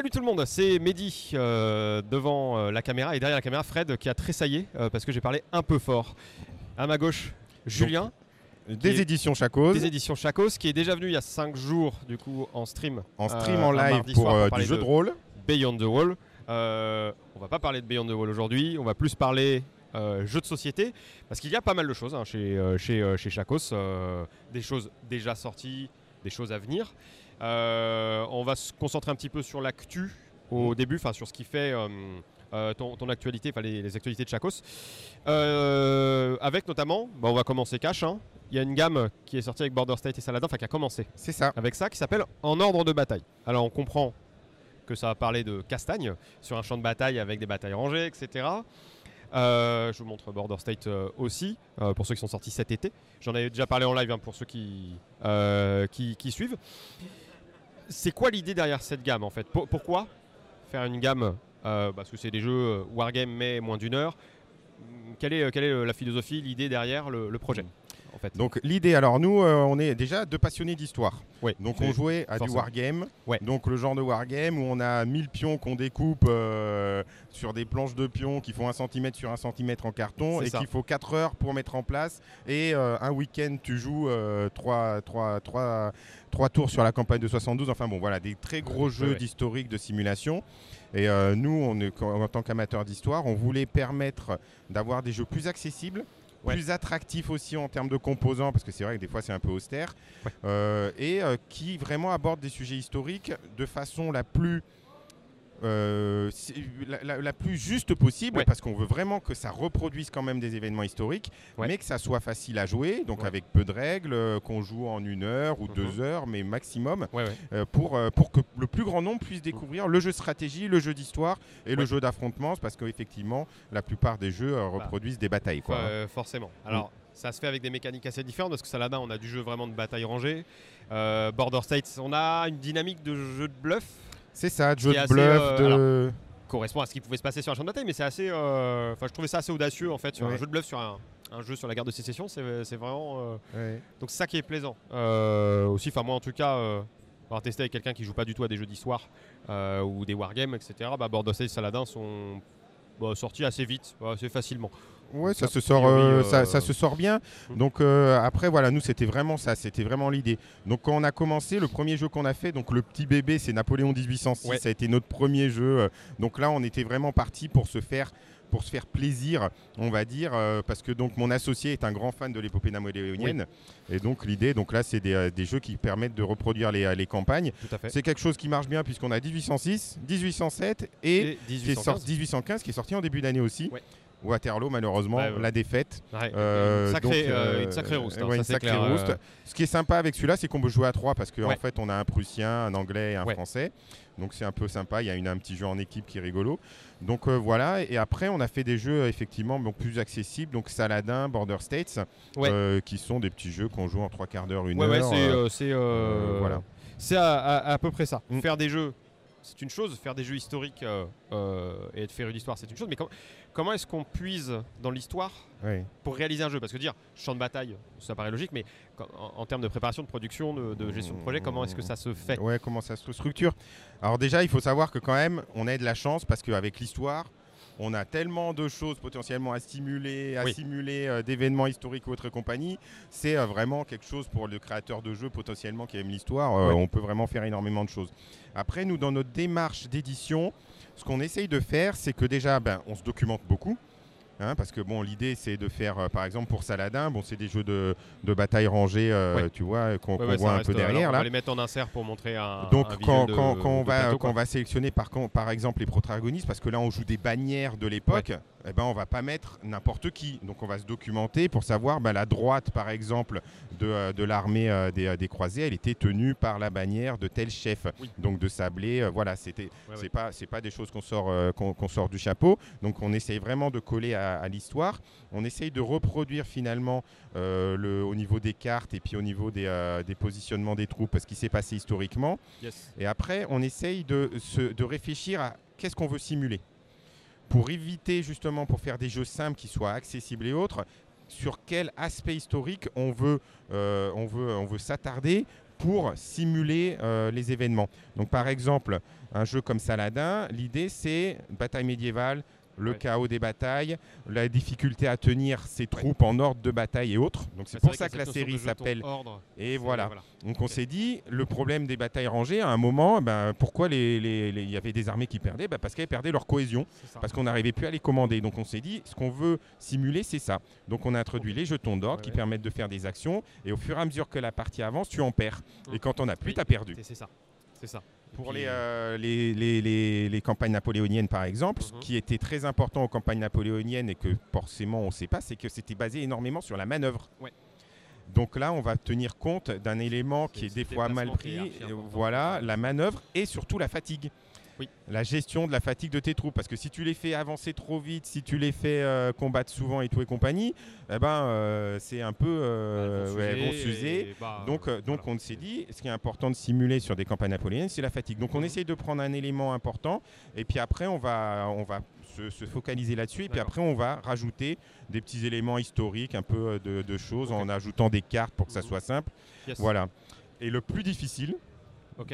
Salut tout le monde, c'est Mehdi euh, devant euh, la caméra et derrière la caméra Fred qui a tressaillé euh, parce que j'ai parlé un peu fort. À ma gauche, Julien Des éditions Chacos, des éditions Chacos qui est déjà venu il y a 5 jours du coup en stream. en stream euh, en un live mardi pour soir euh, parler du jeu de rôle. Beyond the Wall. Euh, on va pas parler de Beyond the Wall aujourd'hui, on va plus parler euh, jeux de société parce qu'il y a pas mal de choses hein, chez, euh, chez, euh, chez Chacos, euh, des choses déjà sorties, des choses à venir. Euh, on va se concentrer un petit peu sur l'actu au début, enfin sur ce qui fait euh, euh, ton, ton actualité, enfin les, les actualités de Chacos. Euh, avec notamment, bah, on va commencer cash. hein. Il y a une gamme qui est sortie avec Border State et Saladin, enfin qui a commencé C'est ça. avec ça, qui s'appelle En ordre de bataille. Alors on comprend que ça va parler de castagne sur un champ de bataille avec des batailles rangées, etc. Euh, je vous montre Border State aussi, pour ceux qui sont sortis cet été. J'en avais déjà parlé en live hein, pour ceux qui, qui, qui suivent. C'est quoi l'idée derrière cette gamme en fait Pour- Pourquoi faire une gamme euh, Parce que c'est des jeux euh, Wargame mais moins d'une heure. Quelle est, euh, la philosophie, l'idée derrière le, projet? Fait Donc l'idée, alors nous, euh, on est déjà deux passionnés d'histoire. Oui, Donc on jouait à forcément. du wargame. Ouais. Donc le genre de wargame où on a 1000 pions qu'on découpe euh, sur des planches de pions qui font 1 cm sur 1 cm en carton et qu'il faut 4 heures pour mettre en place. Et euh, un week-end, tu joues 3, tours sur la campagne de 72. Enfin bon, voilà, des très gros Ouais, jeux ouais. d'historique, de simulation. Et nous, on est, en tant qu'amateurs d'histoire, on voulait permettre d'avoir des jeux plus accessibles. Ouais. Plus attractifs aussi en termes de composants, parce que c'est vrai que des fois c'est un peu austère, Ouais. euh, et euh, qui vraiment abordent des sujets historiques de façon la plus euh, la, la- la plus juste possible Ouais. parce qu'on veut vraiment que ça reproduise quand même des événements historiques Ouais. mais que ça soit facile à jouer donc Ouais. avec peu de règles euh, qu'on joue en une heure ou Mhm. deux heures mais maximum euh, pour, euh, pour que le plus grand nombre puisse découvrir le jeu stratégie, le jeu d'histoire et le jeu d'affrontement parce qu'effectivement la plupart des jeux Bah. reproduisent des batailles quoi. Euh, forcément. Alors, ça se fait avec des mécaniques assez différentes parce que Saladin, on a du jeu vraiment de bataille rangée. Border States, on a une dynamique de jeu de bluff C'est ça, jeu de bluff, euh, de... correspond à ce qui pouvait se passer sur un champ de bataille, mais c'est assez. euh, Enfin, je trouvais ça assez audacieux en fait sur un jeu de bluff sur un, un jeu sur la guerre de sécession. C'est vraiment. euh, Ouais. Donc c'est ça qui est plaisant. Euh, aussi, enfin moi en tout cas, euh, avoir testé avec quelqu'un qui joue pas du tout à des jeux d'histoire ou des wargames, etc. Bah, Border States, Saladin sont bah, sortis assez vite, assez facilement. Ouais, ça se sort, euh, euh, ça, ça se sort bien. Mm. Donc euh, après voilà, nous c'était vraiment ça, c'était vraiment l'idée. Donc quand on a commencé, le premier jeu qu'on a fait, donc le petit bébé, c'est Napoléon 1806. Ouais. Ça a été notre premier jeu. Donc là, on était vraiment parti pour se faire pour se faire plaisir, on va dire, euh, parce que donc mon associé est un grand fan de l'épopée napoléonienne, et donc l'idée, donc là, c'est des, des jeux qui permettent de reproduire les, les campagnes. C'est quelque chose qui marche bien puisqu'on a 1806, 1807 et Et qui est 1815. sorti 1815 qui est sorti en début d'année aussi. Waterloo malheureusement Ouais, ouais. la défaite. Ouais, Euh, une sacrée, donc, euh, euh, une sacrée rouste. hein, ouais, ça, une c'est sacrée clair, euh, rouste. Ce qui est sympa avec celui-là, c'est qu'on peut jouer à trois parce qu'en fait, on a un Prussien, un Anglais et un. Français. Donc c'est un peu sympa. Il y a une, un petit jeu en équipe qui est rigolo. Donc euh, voilà. Et après, on a fait des jeux effectivement donc, plus accessibles. Donc Saladin, Border States, qui sont des petits jeux qu'on joue en trois quarts d'heure, une Ouais, ouais, heure. c'est voilà. À, à- à peu près ça. Mm. Faire des jeux, c'est une chose. Faire des jeux historiques euh, euh, et de faire une histoire, c'est une chose. Mais com- comment est-ce qu'on puise dans l'histoire pour réaliser un jeu? Parce que dire champ de bataille, ça paraît logique, mais en, en termes de préparation, de production, de, de gestion de projet, comment est-ce que ça se fait? Ouais, comment ça se structure? Alors déjà, il faut savoir que quand même, on a de la chance parce qu'avec l'histoire, on a tellement de choses potentiellement à stimuler, à Oui. simuler euh, d'événements historiques ou autres et compagnie. C'est euh, vraiment quelque chose pour le créateur de jeu potentiellement qui aime l'histoire. euh. On peut vraiment faire énormément de choses. Après, nous, dans notre démarche d'édition, ce qu'on essaye de faire, c'est que déjà, ben, on se documente beaucoup. Hein, parce que bon, l'idée c'est de faire, euh, par exemple pour Saladin, bon, c'est des jeux de, de bataille rangée, euh, Ouais. tu vois, qu'on Ouais, ouais, voit un peu derrière alors, On là. va les mettre en insert pour montrer un. Donc un quand, de- quand- quand on va, plateau, quand on quoi. va sélectionner par, par exemple les protagonistes, parce que là on joue des bannières de l'époque, eh ben, on va pas mettre n'importe qui. Donc on va se documenter pour savoir ben, la droite par exemple de, euh, de l'armée euh, des, euh, des croisés, elle était tenue par la bannière de tel chef. Oui. Donc de Sablé, euh, voilà, c'était c'est pas c'est pas des choses qu'on sort euh, qu'on qu'on sort du chapeau. Donc on essaye vraiment de coller à, à l'histoire. On essaye de reproduire finalement euh, le, au niveau des cartes et puis au niveau des, euh, des positionnements des troupes, ce qui s'est passé historiquement. Yes. Et après, on essaye de, se- de réfléchir à qu'est-ce qu'on veut simuler. Pour éviter justement, pour faire des jeux simples qui soient accessibles et autres, sur quel aspect historique on veut, euh, on veut, on veut s'attarder pour simuler euh, les événements. Donc par exemple, un jeu comme Saladin, l'idée c'est bataille médiévale, le Ouais. chaos des batailles, la difficulté à tenir ses troupes en ordre de bataille et autres. Donc c'est pour ça que la série s'appelle. Et voilà. Donc on s'est dit, le problème des batailles rangées, à un moment, ben, pourquoi les- les- les- il y avait des armées qui perdaient? Ben, Parce qu'elles perdaient leur cohésion, parce qu'on n'arrivait plus à les commander. Donc on s'est dit, ce qu'on veut simuler, c'est ça. Donc on a introduit les jetons d'ordre Ouais, qui permettent de faire des actions, et au fur et à mesure que la partie avance, tu en perds. Et quand on n'a plus, tu as perdu. C'est ça. C'est ça. Pour les, euh, les, les- les- les campagnes napoléoniennes, par exemple, ce Mhm. qui était très important aux campagnes napoléoniennes et que forcément on ne sait pas, c'est que c'était basé énormément sur la manœuvre. Ouais. Donc là, on va tenir compte d'un élément qui est des fois mal pris. euh. Voilà, la manœuvre et surtout la fatigue. Oui. La gestion de la fatigue de tes troupes. Parce que si tu les fais avancer trop vite, si tu les fais euh, combattre souvent et tout et compagnie, eh ben, euh, c'est un peu. euh, elles vont s'user bah, Donc, donc voilà. on s'est dit, ce qui est important de simuler sur des campagnes napoléoniennes, c'est la fatigue. Donc on Mhm. essaye de prendre un élément important et puis après on va, on va se, se focaliser là-dessus et puis après on va rajouter des petits éléments historiques, un peu de, de choses en ajoutant des cartes pour que ça Mhm. soit simple. Yes. Voilà. Et le plus difficile,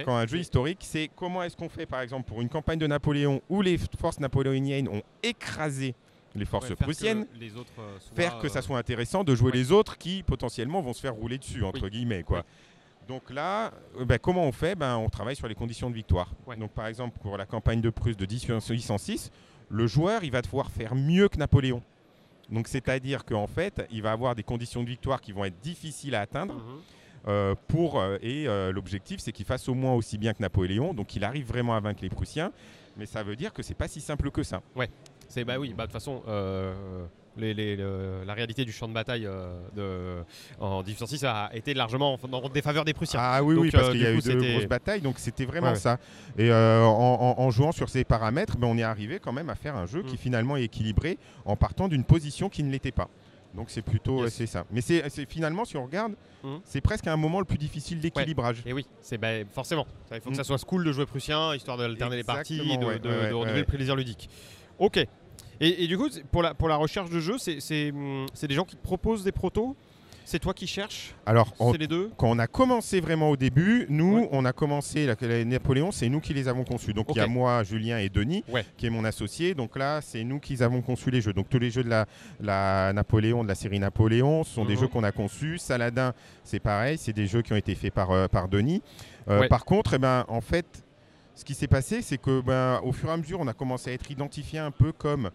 Quand un jeu historique, c'est comment est-ce qu'on fait par exemple pour une campagne de Napoléon où les forces napoléoniennes ont écrasé les forces Ouais, faire que prussiennes les autres, euh, soient, faire que ça euh, soit intéressant de jouer ouais. les autres qui potentiellement vont se faire rouler dessus entre Oui. guillemets quoi. Oui. Donc là, euh, ben, comment on fait? Ben, On travaille sur les conditions de victoire. Ouais. Donc par exemple pour la campagne de Prusse de 1806, le joueur il va devoir faire mieux que Napoléon. Donc c'est-à-dire qu'en fait, il va avoir des conditions de victoire qui vont être difficiles à atteindre. mhm. Pour, euh, et euh, l'objectif c'est qu'il fasse au moins aussi bien que Napoléon. Donc il arrive vraiment à vaincre les Prussiens. Mais ça veut dire que c'est pas si simple que ça. C'est bah oui, bah de toute façon, euh, les- les- le- la réalité du champ de bataille euh, de, en 1806 a été largement en, en défaveur des Prussiens. Ah oui, Donc, oui, parce euh, qu'il y a eu de grosses batailles, donc c'était vraiment Ouais, ouais. ça. Et euh, en, en- en jouant sur ces paramètres, ben, on est arrivé quand même à faire un jeu Mm. qui finalement est équilibré en partant d'une position qui ne l'était pas. Donc c'est plutôt Yes. c'est ça. Mais c'est finalement, si on regarde, Mm. c'est presque un moment le plus difficile d'équilibrage. Et oui, c'est bah, forcément. Il faut que Mm. ça soit cool de jouer prussien, histoire d'alterner les parties, de, ouais, de- ouais, de renouveler le plaisir ludique. Ok. Et, et du coup, pour la, pour la recherche de jeux, hum, c'est des gens qui te proposent des protos? C'est toi qui cherches Alors, on- les deux quand on a commencé vraiment au début, nous, Ouais. on a commencé, la, la Napoléon, c'est nous qui les avons conçus. Donc il y a moi, Julien et Denis, Ouais. qui est mon associé. Donc là, c'est nous qui avons conçu les jeux. Donc tous les jeux de la, la Napoléon, de la série Napoléon, ce sont des Mhm. jeux qu'on a conçus. Saladin, c'est pareil, c'est des jeux qui ont été faits par, euh, par Denis. Euh, Ouais. Par contre, eh ben, en fait, ce qui s'est passé, c'est que ben, au fur et à mesure, on a commencé à être identifié un peu comme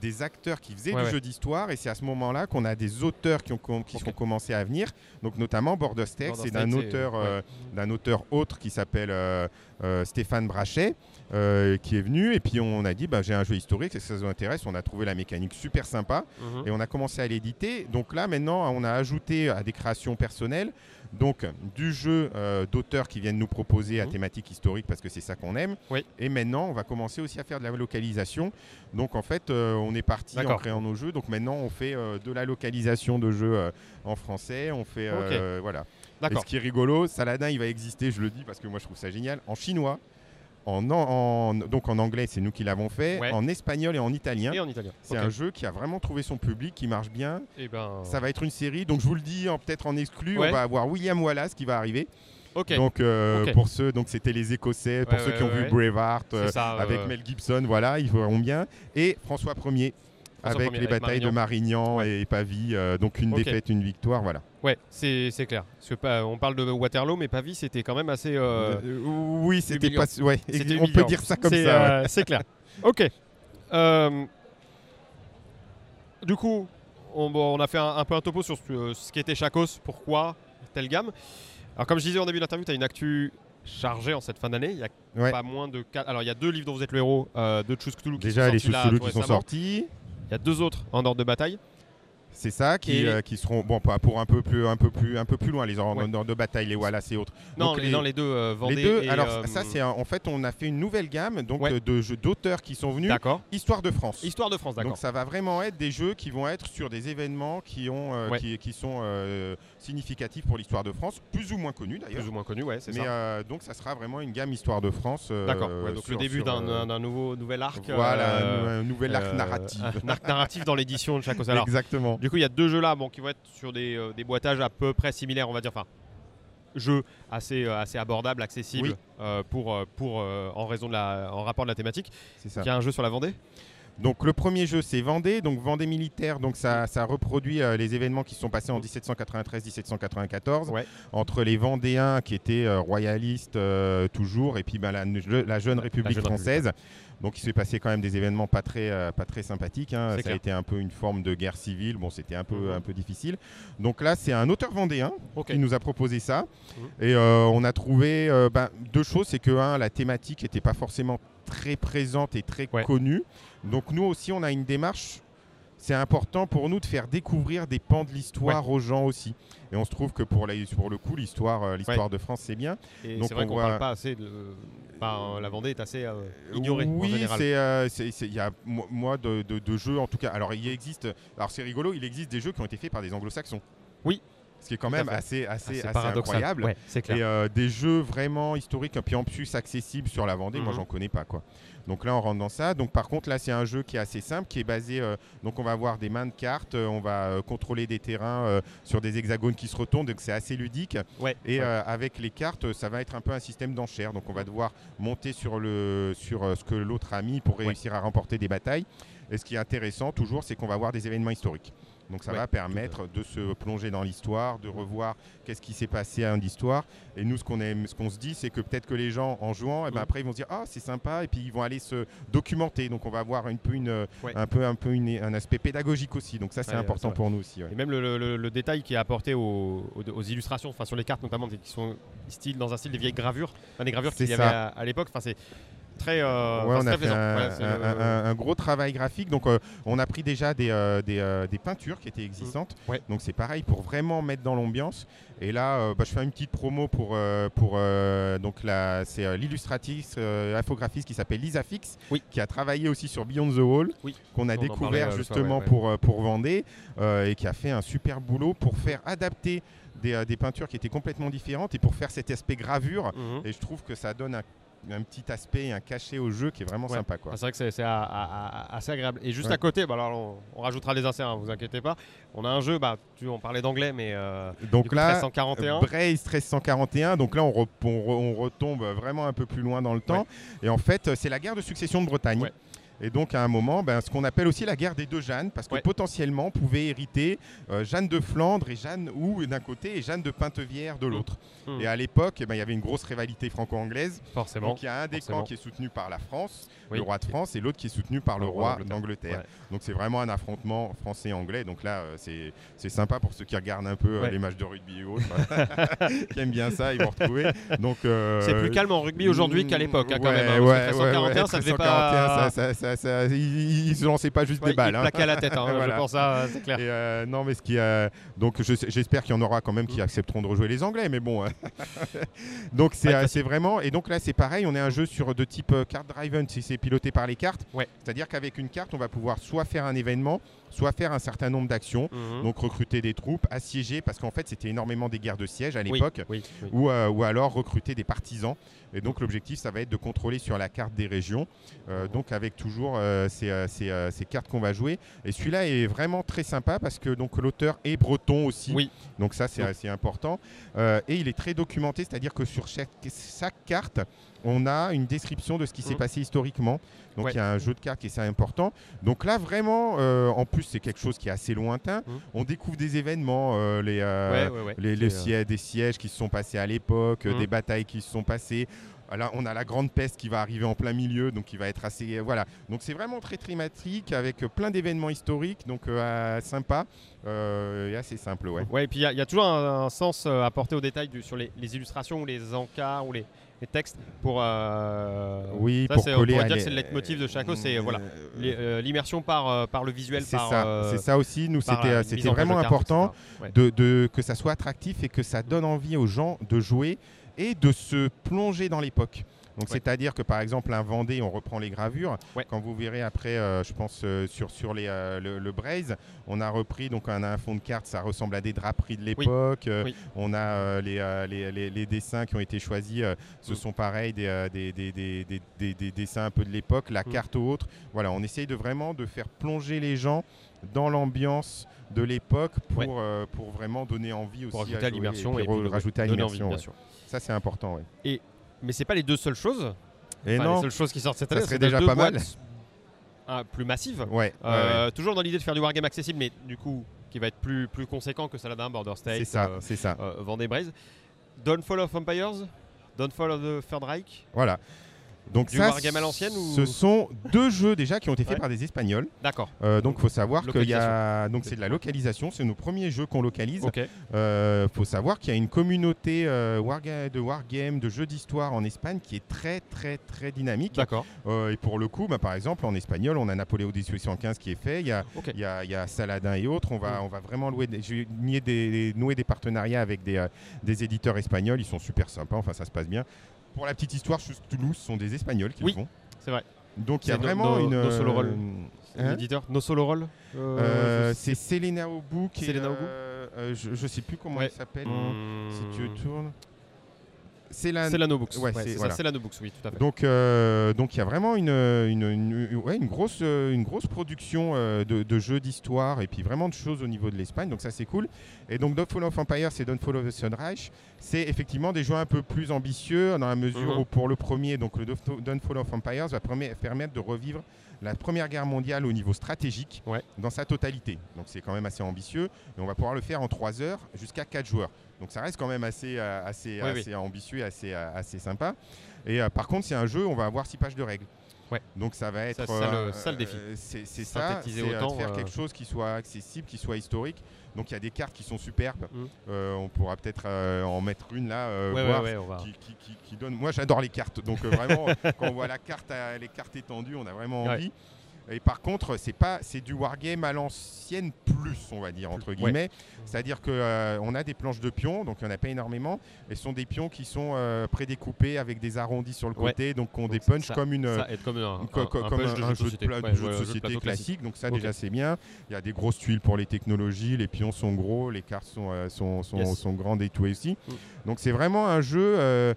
des acteurs qui faisaient Ouais, du ouais. jeu d'histoire et c'est à ce moment-là qu'on a des auteurs qui, ont, qui Ok. sont commencés à venir donc notamment Border c'est d'un auteur euh, d'un auteur autre qui s'appelle euh, euh, Stéphane Brachet euh, qui est venu et puis on a dit bah, j'ai un jeu historique est-ce que ça vous intéresse on a trouvé la mécanique super sympa Mhm. et on a commencé à l'éditer. Donc là, maintenant, on a ajouté à des créations personnelles, donc du jeu euh, d'auteurs qui viennent nous proposer à Mhm. thématique historique parce que c'est ça qu'on aime. Oui. Et maintenant, on va commencer aussi à faire de la localisation. Donc en fait, euh, on est parti en créant nos jeux. Donc maintenant, on fait euh, de la localisation de jeux en français. On fait voilà. Et ce qui est rigolo, Saladin, il va exister, je le dis parce que moi je trouve ça génial, en chinois. En, donc en anglais, c'est nous qui l'avons fait. Ouais. En espagnol et en italien. Et en italien. C'est un jeu qui a vraiment trouvé son public, qui marche bien. Eh ben, Ça va être une série, donc je vous le dis en- peut-être en exclu, Ouais. on va avoir William Wallace qui va arriver. Ok. Donc euh, pour ceux, donc c'était les Écossais, pour Ouais, ceux qui ont vu. Braveheart euh, ça, avec Mel Gibson, voilà, ils verront bien. Et François Ier François avec les avec batailles de Marignan et Pavie, euh, donc une défaite, une victoire, voilà. Ouais, c'est c'est clair. Parce que pas- on parle de Waterloo, mais Pavie, c'était quand même assez. euh, Euh, oui, c'était pas, ouais, on peut dire ça comme ça. ouais. euh, C'est clair. Ok. Euh, du coup, on, bon, on a fait un, un peu un topo sur ce, euh, ce qu'était Chacos, pourquoi telle gamme. Alors, comme je disais en début d'interview, tu as une actu chargée en cette fin d'année. Il y a Ouais. pas moins de quatre. Alors, il y a deux livres dont vous êtes le héros euh, de Choose Cthulhu qui Déjà, sont les tout qui sont sortis. Il y a deux autres en ordre de bataille. C'est ça, qui, Et- euh, qui seront bon pas pour un peu plus, un peu plus, un peu plus loin les ordres Ouais. de bataille, les Wallace et autres. Non, Donc, les, non, les deux, euh, Vendée Les deux, et, alors euh, ça c'est un- en fait on a fait une nouvelle gamme donc Ouais. euh, de jeux d'auteurs qui sont venus D'accord. Histoire de France. Histoire de France, d'accord. Donc ça va vraiment être des jeux qui vont être sur des événements qui ont Ouais. qui, qui sont significatifs pour l'histoire de France, plus ou moins connus d'ailleurs. Plus ou moins connu, ouais, c'est Mais ça. euh, donc ça sera vraiment une gamme Histoire de France. D'accord. donc sur- le début d'un nouveau nouvel arc. Voilà, un, nouvel arc narratif. Un arc narratif dans l'édition de. Alors, Exactement. Du coup, il y a deux jeux là bon, qui vont être sur des, euh, des boîtages à peu près similaires, on va dire. Enfin, jeu assez, euh, assez abordable, accessible Oui. euh, pour, pour, en raison de la, en rapport de la thématique. C'est ça. Il y a un jeu sur la Vendée? Donc le premier jeu c'est Vendée, donc Vendée militaire, donc ça, ça reproduit les événements qui se sont passés en 1793-1794 Ouais. entre les Vendéens qui étaient royalistes toujours et puis ben, la, la jeune République jeune française. Donc il s'est passé quand même des événements pas très, euh, pas très sympathiques. hein. Ça a été un peu une forme de guerre civile. Bon, c'était un peu, Mhm. un peu difficile. Donc là, c'est un auteur vendéen qui nous a proposé ça. Mhm. Et euh, on a trouvé euh, ben, deux choses. C'est que, un, la thématique n'était pas forcément très présente et très Ouais. connue. Donc nous aussi, on a une démarche. C'est important pour nous de faire découvrir des pans de l'histoire aux gens aussi. Et on se trouve que pour, la- pour le coup, l'histoire euh, l'histoire de France, c'est bien. Et Donc c'est vrai on qu'on voit- parle pas assez de. Enfin, la Vendée est assez euh, ignorée Oui, en général. c'est, euh, il y a mo- moi de, de- de jeux en tout cas. Alors il existe, alors c'est rigolo, il existe des jeux qui ont été faits par des Anglo-Saxons. Oui. Ce qui est quand même assez, assez, incroyable. Ouais, c'est clair. Et euh, des jeux vraiment historiques, puis en plus accessibles sur la Vendée, moi Mhm. j'en connais pas quoi. Donc là on rentre dans ça. Donc par contre là c'est un jeu qui est assez simple, qui est basé. euh, donc on va avoir des mains de cartes, euh, on va euh, contrôler des terrains sur des hexagones qui se retournent, donc c'est assez ludique. Ouais, Et ouais. avec les cartes, ça va être un peu un système d'enchères. Donc on va devoir monter sur, le, sur ce que l'autre a mis pour réussir à remporter des batailles. Et ce qui est intéressant toujours, c'est qu'on va avoir des événements historiques. Donc ça Ouais, va permettre de se plonger dans l'histoire, de revoir qu'est-ce qui s'est passé à un d'histoire. Et nous, ce qu'on aime, ce qu'on se dit, c'est que peut-être que les gens, en jouant, eh ben, Mhm. après ils vont se dire ah c'est sympa, et puis ils vont aller se documenter. Donc on va avoir un peu, une, Ouais. un, peu, un, peu une- un aspect pédagogique aussi. Donc ça c'est Ouais, important pour nous aussi. Et même le, le- le détail qui est apporté aux, illustrations, enfin sur les cartes notamment, qui sont style, dans un style des vieilles gravures, enfin, des gravures qu'il y avait à, à l'époque. Enfin, c'est très, euh, Ouais, on a fait un, gros travail graphique. Donc, euh, on a pris déjà des, euh, des, euh, des peintures qui étaient existantes. Ouais. Donc, c'est pareil pour vraiment mettre dans l'ambiance. Et là, euh, bah, je fais une petite promo pour, euh, pour euh, donc la, c'est euh, l'illustratrice euh, infographiste qui s'appelle Lisa Fix, Oui. qui a travaillé aussi sur Beyond the Wall, Oui. qu'on a On découvert parlait, justement ouais, ouais. pour, pour Vendée euh, et qui a fait un super boulot pour faire adapter des, des peintures qui étaient complètement différentes et pour faire cet aspect gravure. Mhm. Et je trouve que ça donne un, un petit aspect, un cachet au jeu qui est vraiment Ouais. sympa. Quoi. Ah, c'est vrai que c'est assez agréable. Et juste Ouais. à côté, bah alors on, on rajoutera les inserts, hein, vous inquiétez pas. On a un jeu, bah, tu, on parlait d'anglais, mais euh, Donc coup, là, 1341. Brace 1341, donc là on, re- on re- on retombe vraiment un peu plus loin dans le temps. Et en fait, c'est la guerre de succession de Bretagne. Et donc à un moment, ben, ce qu'on appelle aussi la guerre des deux Jeannes, parce que Ouais. potentiellement on pouvait hériter euh, Jeanne de Flandre et Jeanne ou d'un côté et Jeanne de Pintevière de l'autre. Mhm. Et à l'époque, eh ben, il y avait une grosse rivalité franco-anglaise. forcément. Donc il y a un des forcément. camps qui est soutenu par la France, Oui. le roi de France, et l'autre qui est soutenu par le Le roi roi d'Angleterre. Ouais. Donc c'est vraiment un affrontement français-anglais. Donc là, euh, c'est c'est sympa pour ceux qui regardent un peu euh, Ouais. les matchs de rugby et autres, qui aiment bien ça, ils vont retrouver. Donc euh, C'est plus calme en rugby aujourd'hui qu'à l'époque, hein, quand même. hein, ouais, parce que 1341, ouais, ça devait 1341, pas. ça- ça- ça- ça- ils, ils se lançaient pas juste Ouais, des balles. il hein. à la tête, hein, Voilà. je pense, ça, c'est clair. Et, euh, non, mais ce qui, euh, donc je j'espère qu'il y en aura quand même qui accepteront de rejouer les Anglais, mais bon. euh, donc c'est euh, c'est vraiment et donc là c'est pareil, on est un jeu sur de type card driven, si c'est piloté par les cartes. Ouais. C'est-à-dire qu'avec une carte, on va pouvoir soit faire un événement, soit faire un certain nombre d'actions. Mhm. Donc recruter des troupes, assiéger, parce qu'en fait c'était énormément des guerres de siège à l'époque, oui, oui. ou, euh, ou alors recruter des partisans. Et donc l'objectif, ça va être de contrôler sur la carte des régions, euh, donc avec toujours euh, ces, ces, ces cartes qu'on va jouer. Et celui-là est vraiment très sympa parce que donc l'auteur est breton aussi, Oui. donc ça c'est assez important. Et il est très documenté, c'est-à-dire que sur chaque, chaque carte, on a une description de ce qui s'est Mhm. passé historiquement. Donc Ouais. il y a un jeu de cartes qui est assez important. Donc là vraiment, euh, en plus c'est quelque chose qui est assez lointain. Mhm. On découvre des événements, euh, les, euh, Ouais, ouais, ouais. les, les C'est, sièges, des sièges qui se sont passés à l'époque, Mhm. des batailles qui se sont passées. Là, on a la grande peste qui va arriver en plein milieu, donc qui va être assez. voilà. Donc c'est vraiment très thématique avec plein d'événements historiques, donc euh, sympa euh, et assez simple, ouais. Ouais, et puis il y a- il y, a toujours un, un sens apporté au détail du- sur les, les illustrations ou les encarts ou les, les textes pour. euh, Oui, ça, pour on pourrait dire que c'est le leitmotiv de Chaco, c'est voilà Euh, euh, l'immersion par, euh, par le visuel, C'est ça, c'est ça aussi. Nous, c'était c'était vraiment important. Ouais. de, de- que ça soit attractif et que ça donne envie aux gens de jouer et de se plonger dans l'époque. Donc Ouais. c'est-à-dire que par exemple un Vendée, on reprend les gravures. Ouais. Quand vous verrez après, euh, je pense euh, sur sur les euh, le, le Braze, on a repris donc on a un fond de carte, ça ressemble à des draperies de l'époque. Oui. On a les, les, les- les dessins qui ont été choisis, ce Mm. sont pareil des, des, des- des- des- des- des dessins un peu de l'époque, la Mm. carte ou autre. Voilà, on essaye de vraiment de faire plonger les gens dans l'ambiance de l'époque pour, Ouais. euh, pour vraiment donner envie aussi Pour à rajouter à jouer l'immersion et rajouter à l'immersion. bien ouais. sûr. Ça c'est important. ouais. Mais c'est pas les deux seules choses. Et Enfin, non, les seules choses qui sortent cette Ça année, serait c'est déjà deux pas mal. ah, plus ouais, ouais, Euh, ouais. Toujours dans l'idée de faire du wargame accessible, mais du coup qui va être plus, plus conséquent que Saladin, Border State, c'est ça, euh, c'est ça. euh, Vendée Braze. Downfall of Empires, Downfall of the Third Reich. Voilà. Donc Du ça, wargame à l'ancienne ou- ce sont deux jeux déjà qui ont été faits Ouais. par des Espagnols. D'accord. Euh, donc, faut savoir qu'il y a donc c'est de la localisation. C'est nos premiers jeux qu'on localise. Ok. Euh, faut savoir qu'il y a une communauté euh, warga- de wargame, de jeux d'histoire en Espagne qui est très très très dynamique. D'accord. Euh, et pour le coup, bah, par exemple, en espagnol, on a Napoléon 1815 qui est fait. Il y a, il y a, il y a Saladin et autres. On va, Mm. on va vraiment louer des, des- nouer des partenariats avec des, des éditeurs espagnols. Ils sont super sympas. Enfin, ça se passe bien. Pour la petite histoire, Toulouse sont des Espagnols qui Oui. le font. C'est vrai. Donc il y a no- vraiment no- une. no solo roll. Hein L'éditeur No Solo Roll. euh, Euh, c'est Selena euh, euh, je, je sais plus comment Ouais. elle s'appelle. Hmm. Si tu tournes. C'est la. C'est la No Books. Ouais, Ouais, c'est- c'est voilà. c'est la No Books, oui, tout à fait. Donc, euh, donc il y a vraiment une, une, une- ouais, une grosse, euh, une grosse production euh, de, de jeux d'histoire et puis vraiment de choses au niveau de l'Espagne. Donc ça c'est cool. Et donc Dawnfall of Empires et Dawnfall of the Sunrise, c'est effectivement des jeux un peu plus ambitieux dans la mesure Mhm. où pour le premier, donc le Dawnf- Dawnfall of Empires va permet- permettre de revivre la Première Guerre mondiale au niveau stratégique Ouais. dans sa totalité. Donc c'est quand même assez ambitieux et on va pouvoir le faire en 3 heures jusqu'à 4 joueurs. Donc ça reste quand même assez, assez, Oui, oui. assez ambitieux, assez, euh, assez sympa. Et euh, par contre, c'est un jeu, on va avoir 6 pages de règles. Ouais. Donc ça va être Ça, euh, le- ça, le défi. euh, c'est c'est ça, c'est faire euh, quelque chose qui soit accessible, qui soit historique. Donc il y a des cartes qui sont superbes. Mm. Euh, on pourra peut-être en mettre une là, ouais, voir ouais, va. qui, qui- qui- qui donne. Moi, j'adore les cartes. Donc vraiment, quand on voit la carte, les cartes étendues, on a vraiment envie. Et par contre, c'est pas, c'est du wargame à l'ancienne plus, on va dire entre Ouais. guillemets. C'est-à-dire que euh, on a des planches de pions, donc il n'y en a pas énormément. Et ce sont des pions qui sont euh, prédécoupés avec des arrondis sur le Ouais. côté, donc ont Donc des ça- comme une. Ça comme un, co- un- co- un comme punch un, de un jeu de société. Ouais, jeu de classique, donc ça déjà c'est bien. Il y a des grosses tuiles pour les technologies, les pions sont gros, les cartes sont, euh, sont, sont, Yes. sont grandes et tout aussi. Mm. Donc c'est vraiment un jeu euh,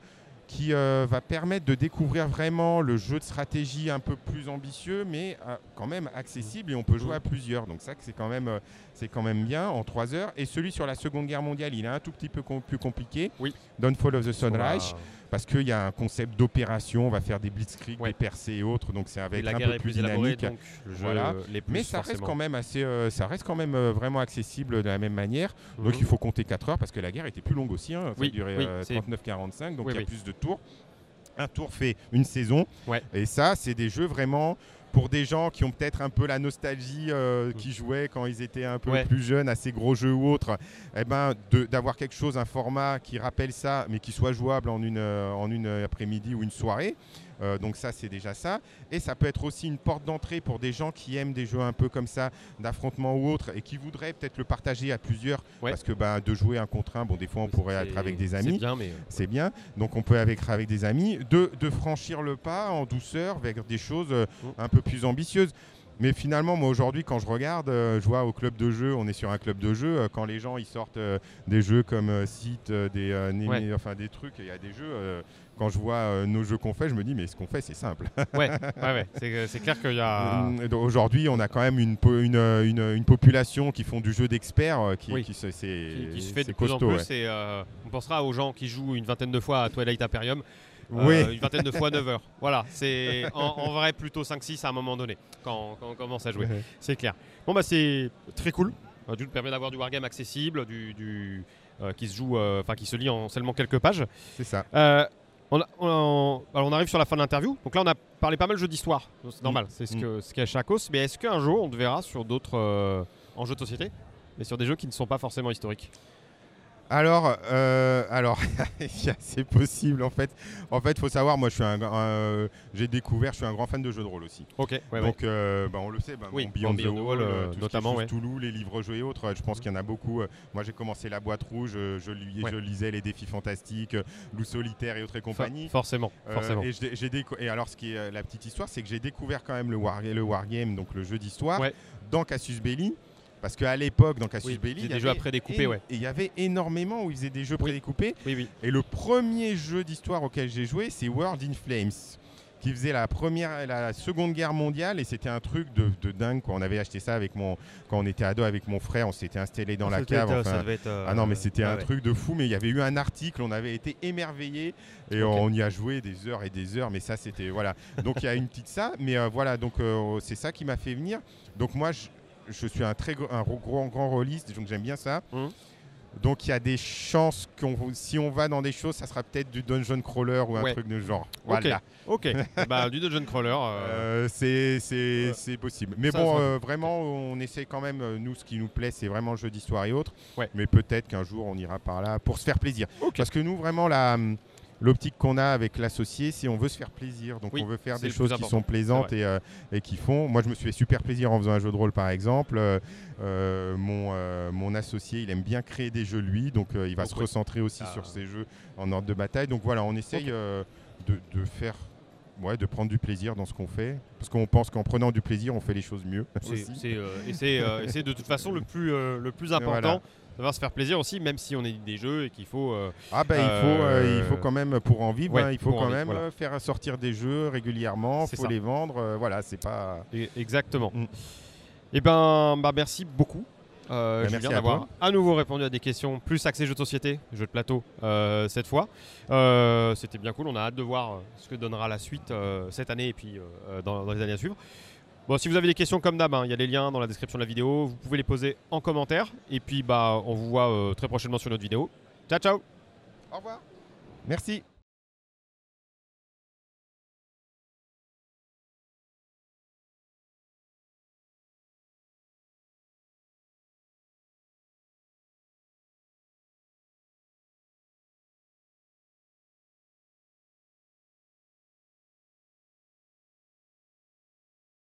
qui euh, va permettre de découvrir vraiment le jeu de stratégie un peu plus ambitieux, mais euh, quand même accessible et on peut jouer Mm. à plusieurs. Donc ça c'est quand même euh, c'est quand même bien en 3 heures. Et celui sur la Seconde Guerre mondiale, il est un tout petit peu com- plus compliqué. Oui. Downfall of the Sunrise, parce qu'il y a un concept d'opération, on va faire des blitzkrieg, Ouais. des percées et autres, donc c'est avec un peu plus dynamique. donc Voilà. plus Mais ça reste quand même assez, euh, ça reste quand même euh, vraiment accessible de la même manière. Donc Mhm. il faut compter 4 heures parce que la guerre était plus longue aussi. Hein. Ça Oui, a duré oui, euh, c'est- 39-45, donc Oui, il y a plus de tours. Un tour fait une saison. Ouais. Et ça, c'est des jeux vraiment pour des gens qui ont peut-être un peu la nostalgie, euh, Mm. qui jouaient quand ils étaient un peu Ouais. plus jeunes à ces gros jeux ou autres. Eh ben, d'avoir quelque chose, un format qui rappelle ça, mais qui soit jouable en une, euh, en une après-midi ou une soirée. Euh, donc ça, c'est déjà ça. Et ça peut être aussi une porte d'entrée pour des gens qui aiment des jeux un peu comme ça, d'affrontement ou autre, et qui voudraient peut-être le partager à plusieurs, Ouais. parce que ben, de jouer un contre un, bon, des fois on pourrait être avec des C'est amis, bien, mais euh, c'est bien. Donc on peut avec, avec des amis, de, de franchir le pas en douceur vers des choses euh, Mm. un peu plus ambitieuses. Mais finalement, moi aujourd'hui, quand je regarde, euh, je vois au club de jeu, on est sur un club de jeu, euh, quand les gens ils sortent euh, des jeux comme Site, des, Némé- Ouais. enfin des trucs, il y a des jeux. quand je vois nos jeux qu'on fait, je me dis mais ce qu'on fait c'est simple. ouais, ouais, ouais. C'est c'est clair qu'il y a. Aujourd'hui, on a quand même une, une, une- une population qui font du jeu d'experts, qui, Oui. qui se, c'est- qui, qui se fait de c'est plus en costaud, plus. Et, on pensera aux gens qui jouent une vingtaine de fois à Twilight Imperium. Euh, Oui. Une vingtaine de fois 9 heures. Voilà, c'est en, en vrai plutôt 5-6 à un moment donné quand, quand on commence à jouer. Ouais. C'est clair. Bon, bah, c'est très cool. Euh, D'une permet d'avoir du wargame accessible, du, du, euh, qui se joue, euh, enfin qui se lit en seulement quelques pages. C'est ça. On, a- on- alors on arrive sur la fin de l'interview. Donc là, on a parlé pas mal de jeux d'histoire. C'est normal, c'est ce Mm. que ce qu'est Chacos. Mais est-ce qu'un jour, on te verra sur d'autres euh, en jeux de société, mais sur des jeux qui ne sont pas forcément historiques? Alors, euh, alors, c'est possible en fait. En fait, faut savoir, moi, je suis un, un- j'ai découvert, je suis un grand fan de jeux de rôle aussi. Ok, ouais, ouais. Donc, euh, bah, on le sait, bah, Oui, Beyond, Beyond the Wall, euh, euh, tout ce qui notamment, ouais. Toulouse, les livres jeux et autres. euh, Je pense qu'il y en a beaucoup. Euh, Moi, j'ai commencé la boîte rouge, euh, je, lis- Ouais. je lisais les défis fantastiques, euh, Loup solitaire et autres et For- compagnie. forcément, Euh, forcément. et, j'ai- et alors, ce qui est euh, la petite histoire, c'est que j'ai découvert quand même le, war, le wargame, donc le jeu d'histoire, Ouais. dans Cassius Belli. Parce qu'à l'époque, dans Cassius Oui, il y des jeux à ouais. et il y avait énormément où ils faisaient des jeux prédécoupés. Oui, oui. Et le premier jeu d'histoire auquel j'ai joué, c'est World in Flames, qui faisait la première, la Seconde Guerre mondiale, et c'était un truc de, de dingue. Quoi. On avait acheté ça avec mon, quand on était ado avec mon frère, on s'était installé dans la Ça devait cave. être, euh, enfin, ça devait être, euh, ah non, mais c'était ouais, un ouais. truc de fou. Mais il y avait eu un article, on avait été émerveillés et on y a joué des heures et des heures. Mais ça, c'était voilà. Donc il y a une petite ça, mais euh, voilà. Donc euh, c'est ça qui m'a fait venir. Donc moi, je, je suis un très gros, un gros, grand, grand rôliste, donc j'aime bien ça. Mhm. Donc il y a des chances qu'on, si on va dans des choses, ça sera peut-être du dungeon crawler ou un Ouais. truc de genre. Voilà. Ok, bah, du Dungeon Crawler. euh, Euh, c'est euh, c'est possible. Mais ça, bon, ça- euh, vraiment, on essaie quand même, nous, ce qui nous plaît, c'est vraiment le jeu d'histoire et autres. Ouais. Mais peut-être qu'un jour, on ira par là pour se faire plaisir. Parce que nous, vraiment, la, hum, l'optique qu'on a avec l'associé, c'est on veut se faire plaisir. Donc, Oui, on veut faire des choses qui sont plaisantes et, euh, et qui font. Moi, je me suis fait super plaisir en faisant un jeu de rôle, par exemple. Euh, euh, mon, euh, mon associé, il aime bien créer des jeux, lui. Donc, il va Donc, se ouais. recentrer aussi Ah. sur ces jeux en ordre de bataille. Donc, voilà, on essaye de, de faire Ouais, de prendre du plaisir dans ce qu'on fait. Parce qu'on pense qu'en prenant du plaisir, on fait les choses mieux. C'est, euh, et c'est, euh, de toute façon le plus, euh, le plus important. Voilà. Savoir se faire plaisir aussi, même si on est des jeux et qu'il faut. euh, Ah bah il faut, euh, Euh, il faut quand même pour en vivre, ouais, hein, il faut quand vivre, même voilà. faire sortir des jeux régulièrement, faut ça. les vendre, euh, voilà, c'est pas. exactement. Mm. Et ben, bah, merci beaucoup. Euh, Julien, merci d'avoir à nouveau répondu à des questions plus axées jeux de société, jeux de plateau euh, cette fois. Euh, c'était bien cool, on a hâte de voir ce que donnera la suite cette année et puis dans, dans les années à suivre. Bon, si vous avez des questions comme d'hab, hein, il y a les liens dans la description de la vidéo, vous pouvez les poser en commentaire et puis bah on vous voit euh, très prochainement sur notre vidéo. Ciao ciao Au revoir. Merci.